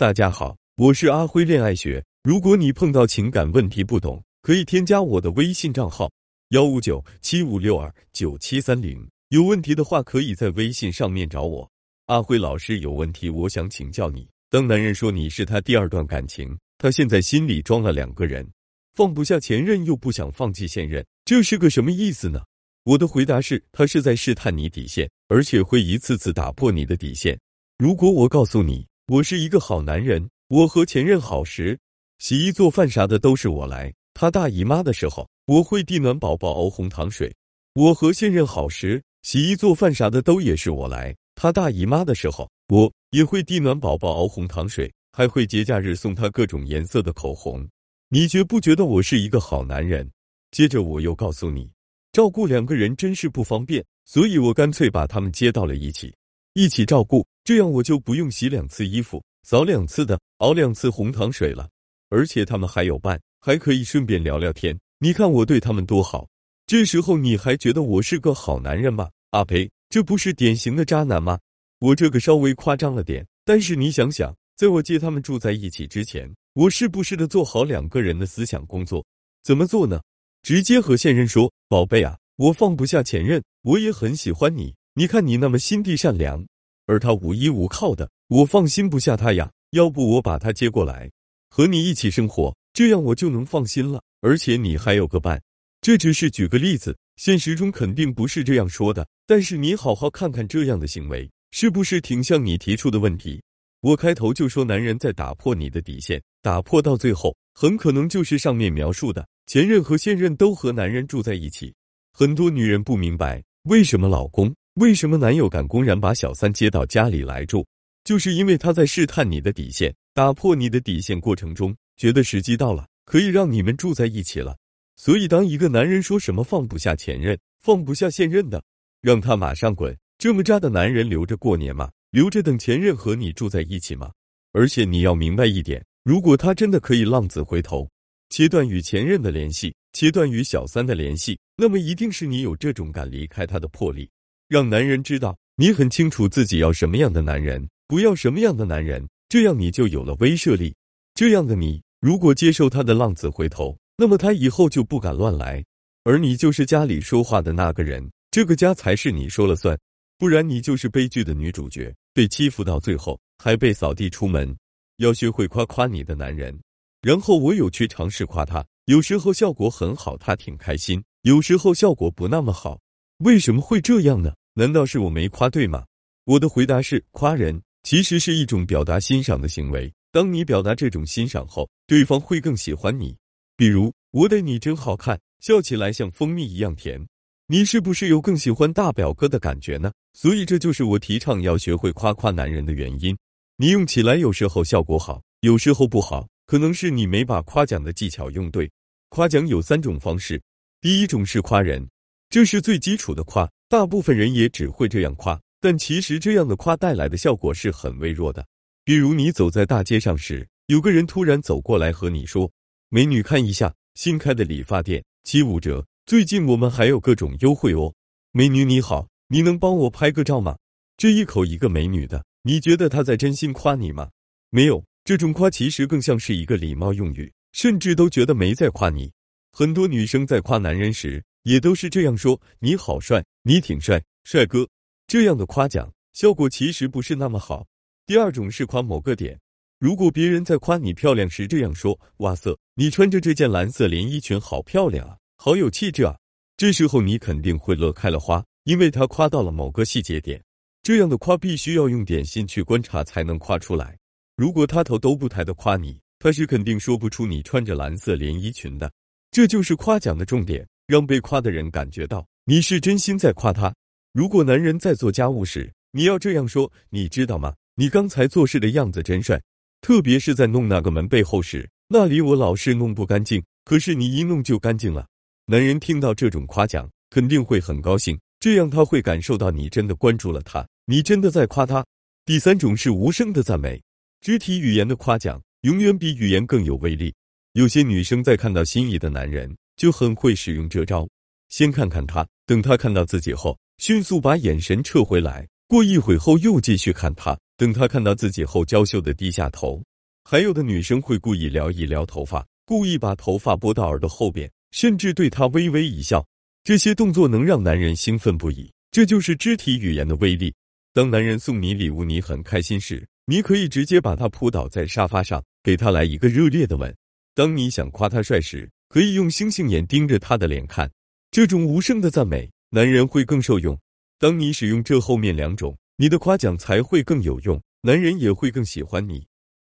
大家好，我是阿辉恋爱学。如果你碰到情感问题不懂，可以添加我的微信账号幺五九七五六二九七三零。有问题的话，可以在微信上面找我。阿辉老师有问题，我想请教你。当男人说你是他第二段感情，他现在心里装了两个人，放不下前任，又不想放弃现任，这是个什么意思呢？我的回答是，他是在试探你底线，而且会一次次打破你的底线。如果我告诉你，我是一个好男人，我和前任好时，洗衣做饭啥的都是我来。他大姨妈的时候，我会递暖宝宝熬红糖水。我和现任好时，洗衣做饭啥的都也是我来。他大姨妈的时候，我也会递暖宝宝熬红糖水，还会节假日送他各种颜色的口红。你觉不觉得我是一个好男人？接着我又告诉你，照顾两个人真是不方便，所以我干脆把他们接到了一起，一起照顾。这样我就不用洗两次衣服、扫两次的、熬两次红糖水了，而且他们还有伴，还可以顺便聊聊天。你看我对他们多好。这时候你还觉得我是个好男人吗？阿培，这不是典型的渣男吗？我这个稍微夸张了点，但是你想想，在我接他们住在一起之前，我是不是得做好两个人的思想工作？怎么做呢？直接和现任说：“宝贝啊，我放不下前任，我也很喜欢你。你看你那么心地善良。”而他无依无靠的，我放心不下他呀。要不我把他接过来，和你一起生活，这样我就能放心了。而且你还有个伴。这只是举个例子，现实中肯定不是这样说的。但是你好好看看这样的行为，是不是挺像你提出的问题？我开头就说，男人在打破你的底线，打破到最后，很可能就是上面描述的，前任和现任都和男人住在一起。很多女人不明白，为什么老公。为什么男友敢公然把小三接到家里来住？就是因为他在试探你的底线，打破你的底线过程中，觉得时机到了，可以让你们住在一起了。所以，当一个男人说什么放不下前任、放不下现任的，让他马上滚。这么渣的男人留着过年吗？留着等前任和你住在一起吗？而且你要明白一点，如果他真的可以浪子回头，切断与前任的联系，切断与小三的联系，那么一定是你有这种敢离开他的魄力。让男人知道你很清楚自己要什么样的男人，不要什么样的男人，这样你就有了威慑力。这样的你，如果接受他的浪子回头，那么他以后就不敢乱来，而你就是家里说话的那个人，这个家才是你说了算，不然你就是悲剧的女主角，被欺负到最后还被扫地出门。要学会夸夸你的男人，然后我有去尝试夸他，有时候效果很好，他挺开心；有时候效果不那么好，为什么会这样呢？难道是我没夸对吗？我的回答是：夸人其实是一种表达欣赏的行为。当你表达这种欣赏后，对方会更喜欢你。比如，我的你真好看，笑起来像蜂蜜一样甜。你是不是有更喜欢大表哥的感觉呢？所以这就是我提倡要学会夸夸男人的原因。你用起来有时候效果好，有时候不好，可能是你没把夸奖的技巧用对。夸奖有三种方式，第一种是夸人，这是最基础的夸。大部分人也只会这样夸，但其实这样的夸带来的效果是很微弱的。比如你走在大街上时，有个人突然走过来和你说：“美女，看一下新开的理发店，七五折，最近我们还有各种优惠哦。”美女你好，你能帮我拍个照吗？这一口一个美女的，你觉得他在真心夸你吗？没有，这种夸其实更像是一个礼貌用语，甚至都觉得没在夸你。很多女生在夸男人时。也都是这样说，你好帅，你挺帅，帅哥。这样的夸奖效果其实不是那么好。第二种是夸某个点，如果别人在夸你漂亮时这样说：“哇塞，你穿着这件蓝色连衣裙好漂亮啊，好有气质啊。”这时候你肯定会乐开了花，因为他夸到了某个细节点。这样的夸必须要用点心去观察才能夸出来。如果他头都不抬的夸你，他是肯定说不出你穿着蓝色连衣裙的。这就是夸奖的重点。让被夸的人感觉到你是真心在夸他。如果男人在做家务时，你要这样说：“你知道吗？你刚才做事的样子真帅。”特别是在弄那个门背后时，那里我老是弄不干净，可是你一弄就干净了。男人听到这种夸奖，肯定会很高兴，这样他会感受到你真的关注了他，你真的在夸他。第三种是无声的赞美，肢体语言的夸奖永远比语言更有威力。有些女生在看到心仪的男人。就很会使用这招，先看看他，等他看到自己后，迅速把眼神撤回来。过一会后又继续看他，等他看到自己后，娇羞的低下头，还有的女生会故意撩一撩头发，故意把头发拨到耳朵后边，甚至对他微微一笑。这些动作能让男人兴奋不已，这就是肢体语言的威力。当男人送你礼物，你很开心时，你可以直接把他扑倒在沙发上，给他来一个热烈的吻。当你想夸他帅时，可以用星星眼盯着他的脸看，这种无声的赞美，男人会更受用。当你使用这后面两种，你的夸奖才会更有用，男人也会更喜欢你。